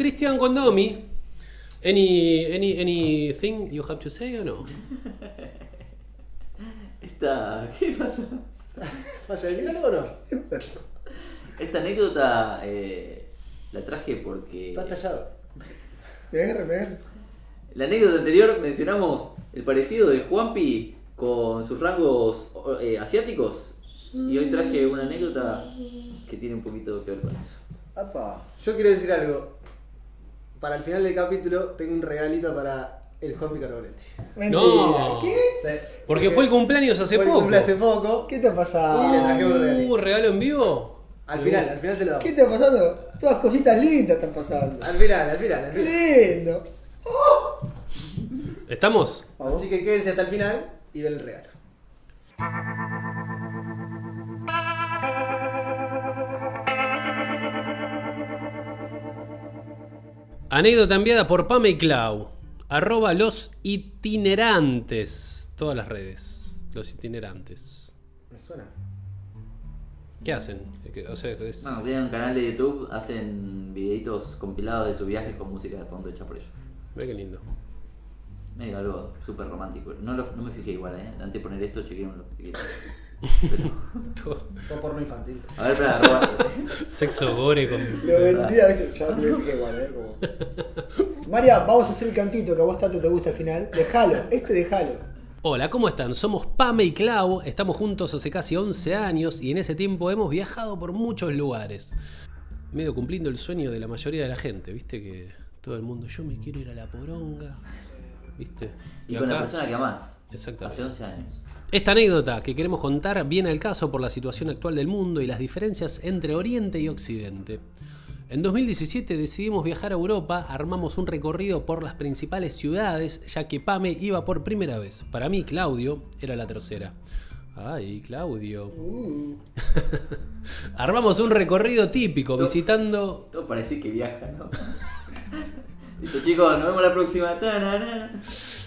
Cristian Condomi, any, any, anything you have to say or no? Esta. ¿Qué pasa? ¿Vas a decir algo o no? Esta anécdota eh, la traje porque. Está tallado. La anécdota anterior mencionamos el parecido de Juanpi con sus rangos eh, asiáticos. Y hoy traje una anécdota que tiene un poquito que ver con eso. Apa, yo quiero decir algo. Para el final del capítulo tengo un regalito para el Juanpi Carbonetti. No. ¿Qué? Sí. Porque fue el cumpleaños hace Fue el poco. cumple hace poco. ¿Qué te ha Y le pasado? traje un regalito. Uh, regalo en vivo. Al final, al final se lo damos. ¿Qué te ha pasado? Todas cositas lindas están pasando. Al final, al final, al ¡Qué final. lindo! ¿Estamos? Así que quédense hasta el final y ven el regalo. Anécdota enviada por Pame y Clau. Arroba los itinerantes. Todas las redes. Los itinerantes. Me suena. ¿Qué hacen? ¿Qué- O sea, es- No, tienen un canal de YouTube, hacen videitos compilados de sus viajes con música de fondo hecha por ellos. Ve qué lindo. Medio algo súper romántico. No, lo- no me fijé igual, ¿eh? Antes de poner esto, chequémoslo. Pero- porno infantil. A ver, para robar. Sexo gore con. Lo vendía, ¿viste? Ya me fijé igual, ¿eh? Como... María, vamos a hacer el cantito que a vos tanto te gusta al final. Dejalo, este dejalo. Hola, ¿cómo están? Somos Pame y Clau, estamos juntos hace casi 11 años y en ese tiempo hemos viajado por muchos lugares. Medio cumpliendo el sueño de la mayoría de la gente, ¿viste? Que todo el mundo, yo me quiero ir a la poronga, ¿viste? Y con la persona que amás. Exactamente. Hace 11 años. Esta anécdota que queremos contar viene al caso por la situación actual del mundo y las diferencias entre Oriente y Occidente. En 2017 decidimos viajar a Europa, armamos un recorrido por las principales ciudades, ya que Pame iba por primera vez. Para mí, Claudio era la tercera. Ay, Claudio. Armamos un recorrido típico, visitando Todo para decir que viaja, ¿no? Listo, chicos, nos vemos la próxima.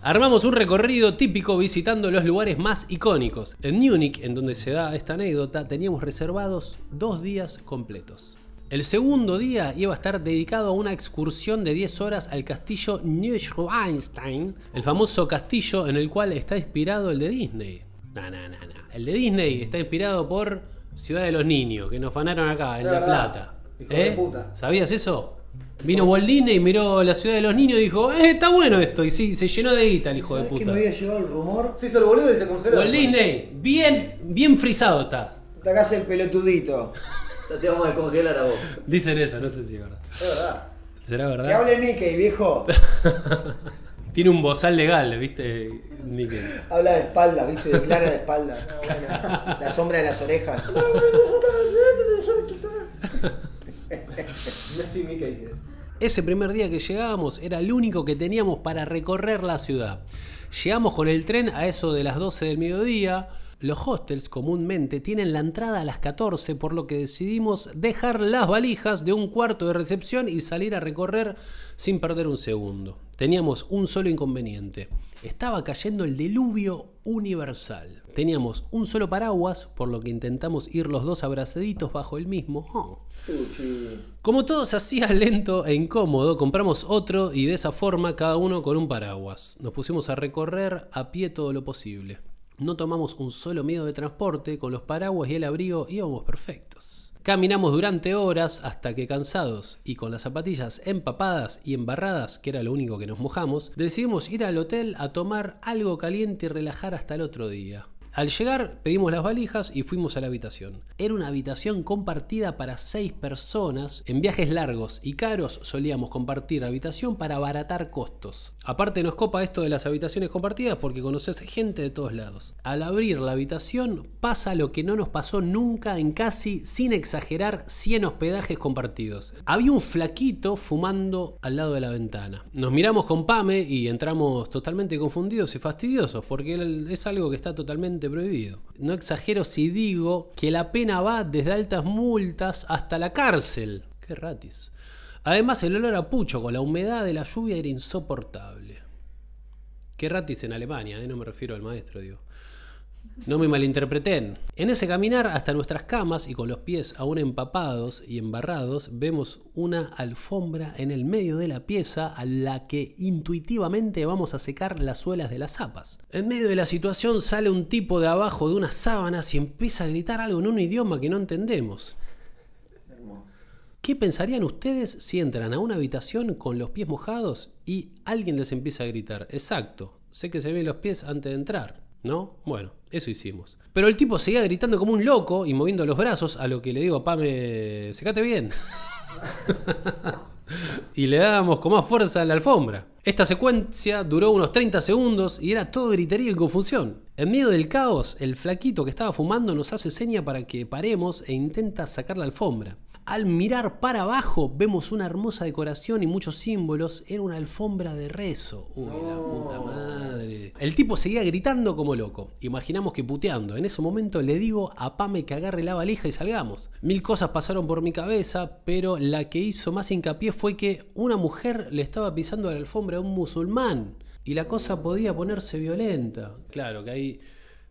Armamos un recorrido típico visitando los lugares más icónicos. En Múnich, en donde se da esta anécdota, teníamos reservados dos días completos. El segundo día iba a estar dedicado a una excursión de 10 horas al castillo Neuschwanstein, el famoso castillo en el cual está inspirado el de Disney. No, no, no, no. El de Disney está inspirado por Ciudad de los Niños, que nos fanaron acá, en La verdad. Plata. Hijo de ¿Eh? puta. ¿Sabías eso? Vino Walt Disney, miró la ciudad de los niños y dijo, eh, está bueno esto. Y sí, se llenó de guita el hijo de ¿Sabés que puta. me había llegado el rumor? Se hizo el boludo y se congeló. Walt Disney, bien, bien frisado está. Te hagas el pelotudito. Te vamos a congelar a vos. Dicen eso, no sé si es verdad. Es verdad. ¿Será Que verdad? hable Mickey, viejo. Tiene un bozal legal, ¿viste? Mickey. Habla de espalda, viste, declara de espalda. No, bueno, la sombra de las orejas. Ese primer día que llegábamos era el único que teníamos para recorrer la ciudad. Llegamos con el tren a eso de las 12 del mediodía. Los hostels comúnmente tienen la entrada a las 14, por lo que decidimos dejar las valijas de un cuarto de recepción y salir a recorrer sin perder un segundo. Teníamos un solo inconveniente. Estaba cayendo el diluvio universal. Teníamos un solo paraguas, por lo que intentamos ir los dos abrazaditos bajo el mismo. Oh. Como todo se hacía lento e incómodo, compramos otro y de esa forma cada uno con un paraguas. Nos pusimos a recorrer a pie todo lo posible. No tomamos un solo miedo de transporte, con los paraguas y el abrigo íbamos perfectos. Caminamos durante horas hasta que cansados y con las zapatillas empapadas y embarradas, que era lo único que nos mojamos, decidimos ir al hotel a tomar algo caliente y relajar hasta el otro día. Al llegar pedimos las valijas y fuimos a la habitación. Era una habitación compartida para seis personas. En viajes largos y caros solíamos compartir habitación para abaratar costos. Aparte nos copa esto de las habitaciones compartidas porque conoces gente de todos lados. Al abrir la habitación pasa lo que no nos pasó nunca en casi, sin exagerar, 100 hospedajes compartidos. Había un flaquito fumando al lado de la ventana. Nos miramos con Pame y entramos totalmente confundidos y fastidiosos porque es algo que está totalmente prohibido. No exagero si digo que la pena va desde altas multas hasta la cárcel. Qué ratis. Además el olor a pucho con la humedad de la lluvia era insoportable. Qué ratis en Alemania, ¿eh? no me refiero al maestro, digo. No me malinterpreten. En ese caminar hasta nuestras camas y con los pies aún empapados y embarrados, vemos una alfombra en el medio de la pieza a la que intuitivamente vamos a secar las suelas de las zapas. En medio de la situación sale un tipo de abajo de unas sábanas y empieza a gritar algo en un idioma que no entendemos. ¿Qué pensarían ustedes si entran a una habitación con los pies mojados y alguien les empieza a gritar? Exacto, sé que se ven los pies antes de entrar, ¿no? Bueno, eso hicimos. Pero el tipo seguía gritando como un loco y moviendo los brazos, a lo que le digo Pame, secate bien. y le dábamos con más fuerza a la alfombra. Esta secuencia duró unos 30 segundos y era todo griterío y confusión. En medio del caos, el flaquito que estaba fumando nos hace seña para que paremos e intenta sacar la alfombra. Al mirar para abajo vemos una hermosa decoración y muchos símbolos. Era una alfombra de rezo. Uy, la puta madre. El tipo seguía gritando como loco. Imaginamos que puteando. En ese momento le digo a Pame que agarre la valija y salgamos. Mil cosas pasaron por mi cabeza, pero la que hizo más hincapié fue que una mujer le estaba pisando la alfombra a un musulmán. Y la cosa podía ponerse violenta. Claro que hay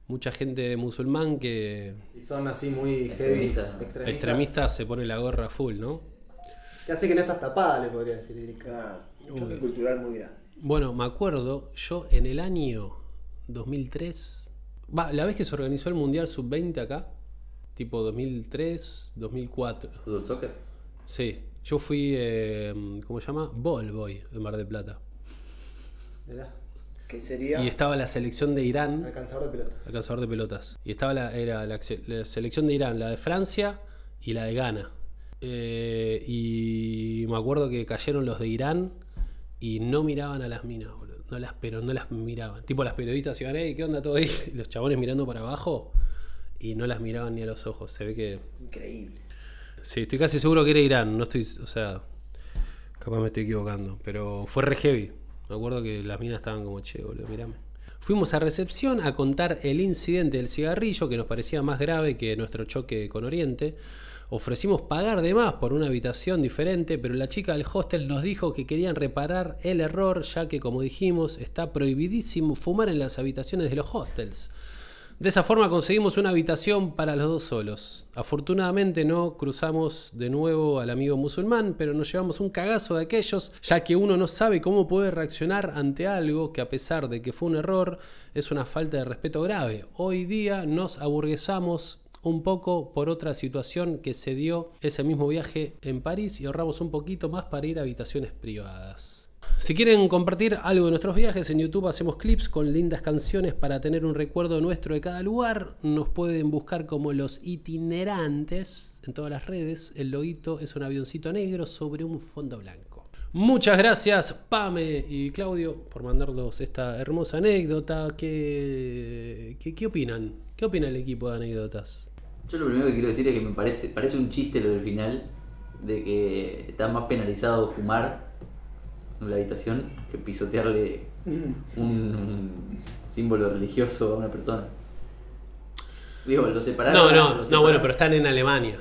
mucha gente musulmán que Si son así muy heavy, Extremistas. extremistas, extremista se pone la gorra full, ¿no? Que hace que no estás tapada, le podría decir. Claro, un choque cultural muy grande. Bueno, me acuerdo, yo en el año 2003, va, la vez que se organizó el Mundial Sub-20 acá, tipo 2003, 2004, ¿Fútbol soccer? sí, yo fui, eh, ¿cómo se llama? Ball Boy en Mar del Plata. Mirá, Y estaba la selección de Irán, alcanzador de pelotas. alcanzador de pelotas, y estaba la, era la selección de Irán, la de Francia y la de Ghana. Eh, y me acuerdo que cayeron los de Irán y no miraban a las minas, boludo. No las, pero no las miraban. Tipo las periodistas iban, hey, ¿qué onda todo ahí? Y los chabones mirando para abajo y no las miraban ni a los ojos. Se ve que. Increíble. Sí, estoy casi seguro que era Irán. No estoy. O sea. Capaz me estoy equivocando. Pero fue re heavy. Me acuerdo que las minas estaban como, che, boludo, mirame. Fuimos a recepción a contar el incidente del cigarrillo que nos parecía más grave que nuestro choque con Oriente. Ofrecimos pagar de más por una habitación diferente, pero la chica del hostel nos dijo que querían reparar el error, ya que, como dijimos, está prohibidísimo fumar en las habitaciones de los hostels. De esa forma conseguimos una habitación para los dos solos. Afortunadamente no cruzamos de nuevo al amigo musulmán, pero nos llevamos un cagazo de aquellos, ya que uno no sabe cómo puede reaccionar ante algo que a pesar de que fue un error, es una falta de respeto grave. Hoy día nos aburguesamos un poco por otra situación que se dio ese mismo viaje en París y ahorramos un poquito más para ir a habitaciones privadas. Si quieren compartir algo de nuestros viajes, en YouTube hacemos clips con lindas canciones para tener un recuerdo nuestro de cada lugar. Nos pueden buscar como los itinerantes en todas las redes. El loguito es un avioncito negro sobre un fondo blanco. Muchas gracias Pame y Claudio por mandarnos esta hermosa anécdota. ¿Qué, qué, qué opinan? ¿Qué opina el equipo de anécdotas? Yo lo primero que quiero decir es que me parece, parece un chiste lo del final, de que está más penalizado fumar la habitación que pisotearle un símbolo religioso a una persona. Digo, lo separaron. No, no, no, separaron. bueno, pero están en Alemania.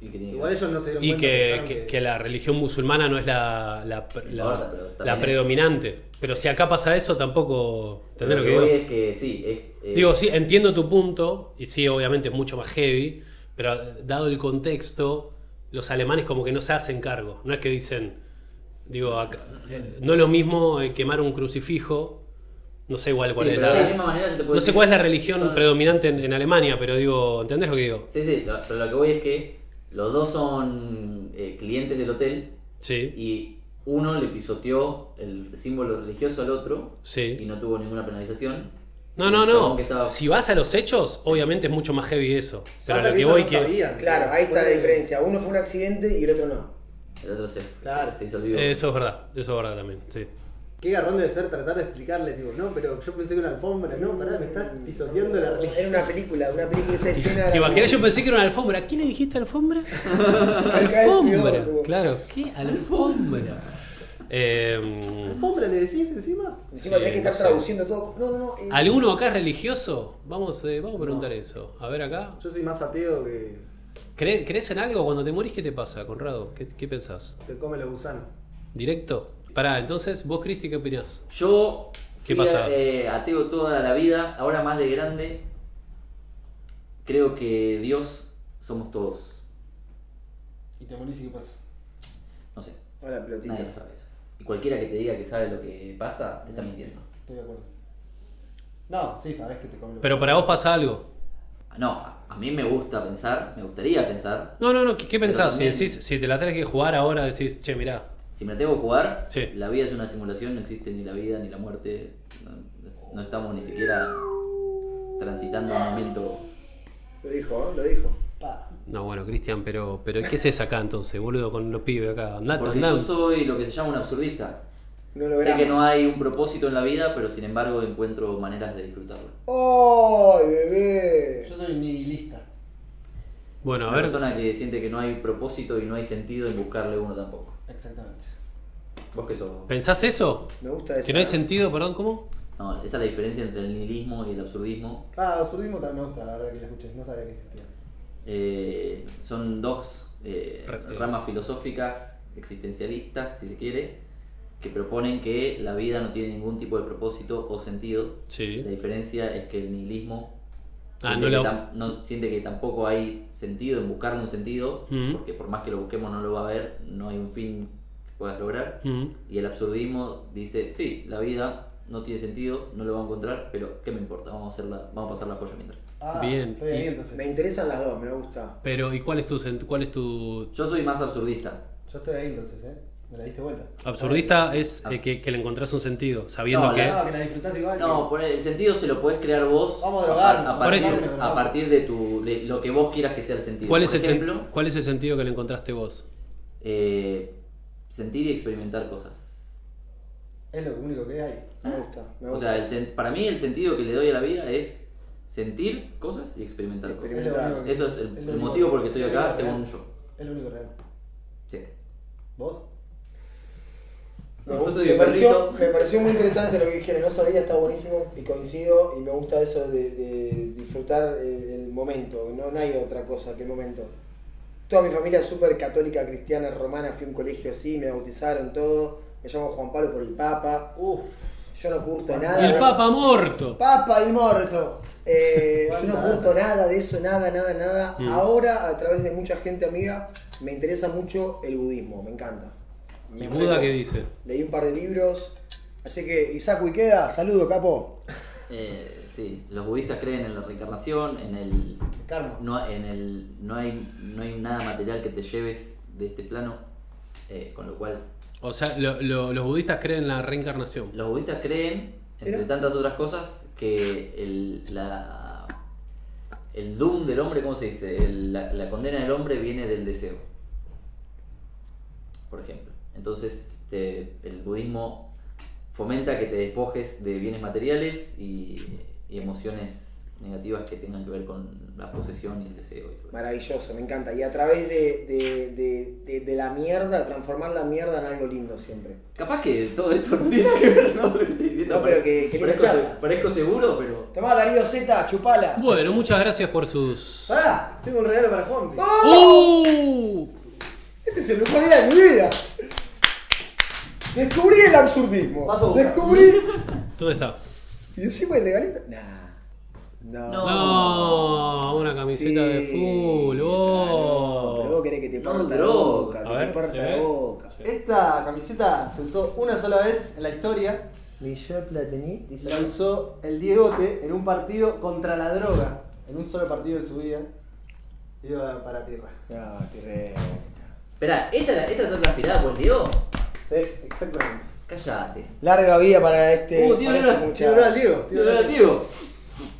Y que Igual ellos no se dieron Y cuenta. que, pensaron que- que la religión musulmana no es la, la, pero es- predominante. Pero si acá pasa eso, tampoco. Pero ¿Entendés lo que digo? es que sí, es, eh, Digo, sí, entiendo tu punto, y sí, obviamente es mucho más heavy, pero dado el contexto, los alemanes como que no se hacen cargo. No es que dicen, digo, acá- eh, no es lo mismo eh, quemar un crucifijo, no sé igual cuál sí, es de la la... misma manera yo te puedo No sé decir- cuál es la religión son- predominante en, en Alemania, pero digo, ¿entendés lo que digo? Sí, sí, lo- pero lo que voy es que los dos son eh, clientes del hotel Sí, y uno le pisoteó el símbolo religioso al otro Sí. y no tuvo ninguna penalización No, no, no. estaba- Si vas a los hechos, obviamente es mucho más heavy eso. Pero lo que voy no que. sabían. Claro, ahí está la diferencia. Uno fue un accidente y el otro no. El otro se, Claro. se hizo el vivo. Eso es verdad, eso es verdad también, sí. Qué garrón debe ser tratar de explicarle, tipo, no, pero yo pensé que una alfombra, no, pará, me estás pisoteando la religión. Era una película, una película, esa escena. ¿Te imaginas? Yo pensé que era una alfombra. ¿Qué le dijiste alfombra? Alfombra. Claro, ¿qué alfombra? Eh, ¿Alfombra le decís encima? Encima Sí, tenés que estar no sé. traduciendo todo. No, no, no. eh, ¿Alguno acá es religioso? Vamos, eh, vamos a preguntar eso. A ver acá. Yo soy más ateo que ¿Cre- ¿Crees en algo? Cuando te morís, ¿qué te pasa, Conrado? ¿Qué, qué pensás? te come los gusanos. ¿Directo? Pará, entonces, vos, Cristi, ¿qué opinás? Yo ¿Qué fui pasa? eh, ateo toda la vida, ahora más de grande, creo que Dios somos todos. Y te morís y qué pasa. No sé, Hola, pelotita. nadie lo sabe eso. Y cualquiera que te diga que sabe lo que pasa, te está mintiendo. Estoy de acuerdo. No, sí, sabés que te come los Pero para vos pasa algo. No, a, mí me gusta pensar, me gustaría pensar. No, no, no, ¿qué, qué pensás? Si, decís, si te la tenés que jugar ahora, decís, che, mirá. Si me la tengo que jugar, Sí. la vida es una simulación, no existe ni la vida ni la muerte. No, no estamos ni siquiera transitando un momento. Lo dijo, ¿eh? lo dijo. Pa. No, bueno, Cristian, pero, pero ¿qué haces acá entonces, boludo, con los pibes acá? Andate, Porque andá. yo soy lo que se llama un absurdista. No lo Sé que no hay un propósito en la vida, pero sin embargo encuentro maneras de disfrutarlo. ¡Ay, bebé! Yo soy nihilista. Bueno, a Una ver. persona que siente que no hay propósito y no hay sentido en buscarle uno tampoco. Exactamente. ¿Vos qué sos? ¿Pensás eso? Me gusta eso. ¿Que no hay sentido, perdón, cómo? No, esa es la diferencia entre el nihilismo y el absurdismo. Ah, absurdismo también me gusta, la verdad que la escuché, no sabía que existía. Eh, son dos eh, Re- ramas filosóficas, existencialistas, si se quiere, que proponen que la vida no tiene ningún tipo de propósito o sentido. Sí. La diferencia es que el nihilismo Ah, siente, no que lo- no- siente que tampoco hay sentido en buscarle un sentido, Mm. porque por más que lo busquemos no lo va a haber, no hay un fin que puedas lograr. Mm. Y el absurdismo dice, sí, la vida no tiene sentido, no lo va a encontrar, pero ¿qué me importa? Vamos a, hacerla, vamos a pasar la joya mientras. Ah, Bien. Estoy ahí entonces. Me interesan las dos, me gusta. Pero, ¿y cuál es tu, cuál es tu Yo soy más absurdista. Yo estoy ahí entonces, ¿eh? Me la diste vuelta. absurdista? Es eh, que, que le encontrás un sentido, sabiendo No, que... la- No, que la disfrutás igual. No, que- por el sentido se lo podés crear vos Vamos a drogarnos. a, partir, eso. a partir de, tu, de lo que vos quieras que sea el sentido. ¿Cuál por es, el sen- ejemplo, ¿Cuál es el sentido que le encontraste vos? eh, sentir y experimentar cosas. Es lo único que hay. Me gusta, me O gusta. sea, el sen- para mí el sentido que le doy a la vida es sentir cosas y experimentar cosas. Es lo único que- Eso es el, lo el único- motivo por el que estoy lo acá, único según real. yo. Es lo único real. Sí. ¿Vos? Me, gusta- pareció, me pareció muy interesante lo que dijeron, no sabía, está buenísimo y coincido y me gusta eso de, de disfrutar el, el momento, no, no hay otra cosa que el momento. Toda mi familia es súper católica, cristiana, romana, fui a un colegio así, me bautizaron todo, me llamo Juan Pablo por el Papa, Uf. yo no curto Y nada. el de- Papa muerto. Papa y muerto. Eh, yo no curto nada de eso, nada, nada, nada. Mm. Ahora, a través de mucha gente amiga, me interesa mucho el budismo, me encanta. Me ¿Y Buda qué dice? Leí un par de libros. Así que, Isaku Ikeda, saludo, capo. Eh, sí, los budistas creen en la reencarnación, en el Karma. no, en el no hay no hay nada material que te lleves de este plano, eh, con lo cual O sea, lo- lo- los budistas creen en la reencarnación. los budistas creen entre tantas otras cosas que el la el doom del hombre, ¿cómo se dice? El- la, la condena del hombre viene del deseo. Por ejemplo. Entonces, te- el budismo fomenta que te despojes de bienes materiales y, y emociones negativas que tengan que ver con la posesión y el deseo. Y todo eso. Maravilloso, me encanta. Y a través de, de, de, de- de la mierda, transformar la mierda en algo lindo siempre. Capaz que todo esto no tiene que ver con lo que estoy diciendo. No, pero que- que parezco, se- parezco seguro, pero. Tomá, Darío Z, chupala. Bueno, muchas gracias por sus... ¡Ah! Tengo un regalo para Juanpi. ¡Uh! Este es el mejor día de mi vida. Descubrí el absurdismo. Buscar. Descubrí. ¿Dónde está? Y encima el regalito. Nah. No. No. No, una camiseta de full. claro, oh. pero vos querés que te No, parta la droga. boca, A que ver, te parta ¿se la ve? boca. Sí. Esta camiseta se usó una sola vez en la historia. Michel Platini dice La usó el Diegote en un partido contra la droga. En un solo partido de su vida. Iba para tierra. No, qué re. Espera, ¿esta, la- ¿esta está transpirada por el Diego? Sí, exactamente. Cállate. Larga vida para este, Uh, tío, para este Quiero ver al muchacho. Diego. Tío, el Diego.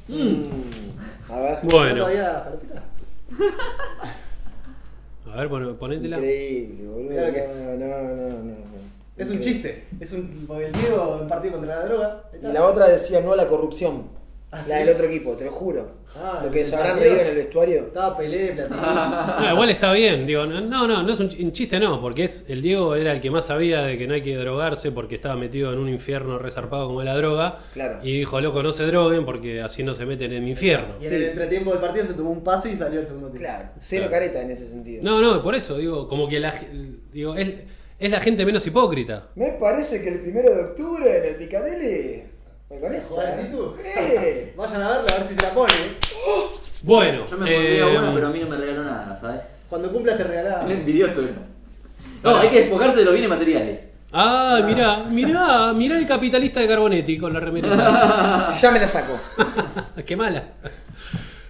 Mm. A ver. ¿No Bueno, a ver, bueno, ponétela. Increíble, boludo. Claro que no, es. no, no, no, no. Es un chiste. Es un. Porque el Diego en partido contra la droga. Y la otra decía no a la corrupción. Ah, la ¿sí? del otro equipo, te lo juro. Ah, lo que se habrán reído en el vestuario. Estaba Pelé. No, igual está bien, digo, no, no, no es un ch- un chiste, no, porque es el Diego era el que más sabía de que no hay que drogarse porque estaba metido en un infierno resarpado como la droga. Claro. Y dijo, loco, no se droguen porque así no se meten en mi infierno. Y en Sí, el sí. entretiempo del partido se tomó un pase y salió el segundo tiempo. Claro, cero Claro. careta en ese sentido. No, no, por eso, digo, como que la digo, es, es la gente menos hipócrita. Me parece que el primero de octubre en el Picadilly. ¿Me? Joder, actitud. Eh. Vayan a verla a ver si se la pone. ¿eh? Bueno, Yo me pondría eh, una, pero a mí no me regaló nada, ¿sabes? Cuando cumplas te regalaba. Un envidioso era. No, hay que despojarse de los bienes materiales. Ah, mirá, mirá, mirá el capitalista de Carbonetti con la remerita. Ya me la saco. Qué mala.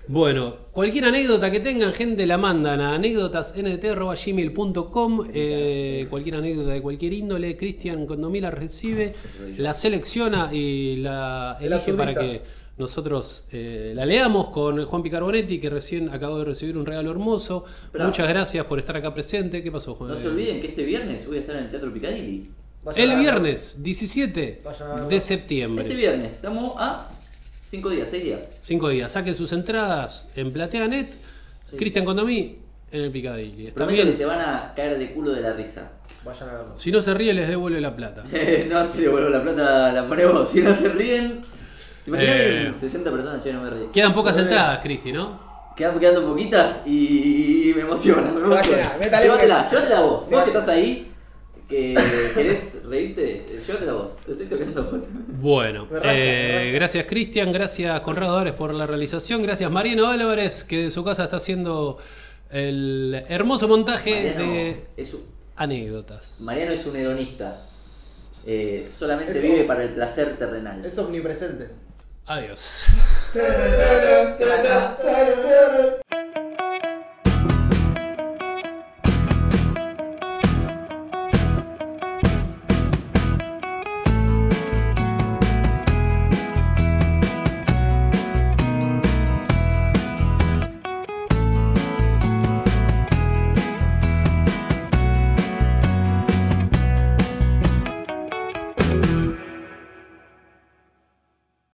Bueno, cualquier anécdota que tengan, gente, la mandan a anécdotasnt.gmail.com eh, Cualquier anécdota de cualquier índole, Cristian Condomí la recibe, yo. la selecciona y la El elige para que nosotros eh, la leamos con Juan Picarbonetti, que recién acabó de recibir un regalo hermoso. Bravo. Muchas gracias por estar acá presente. ¿Qué pasó, Juan? No se olviden que este viernes voy a estar en el Teatro Picadilly. El viernes 17 Vayan a verlo. de septiembre. Este viernes, estamos a 5 días, 6 días. Cinco días. Saquen sus entradas en PlateaNet. Sí. Cristian Condomí en el Picadilly. ¿Está Prometo bien? que se van a caer de culo de la risa. Vayan a verlo. Si no se ríe, les devuelve la plata. no, si le vuelvo la plata, la ponemos. Si no se ríen. Imagínate Eh. 60 personas, che, no me río. Quedan pocas entradas, Cristi, ¿no? Quedan quedando poquitas y me emociona. Me emociona. Llévatela, llévatela vos. Vos que estás ahí, que querés reírte, llévatela vos. Te estoy tocando. Bueno, rasca, eh, gracias Cristian, gracias Conrado Álvarez por la realización, gracias Mariano Álvarez que de su casa está haciendo el hermoso montaje Mariano de es, un- anécdotas. Mariano es un hedonista. Eh, solamente vive para el placer terrenal. Es omnipresente. Adiós.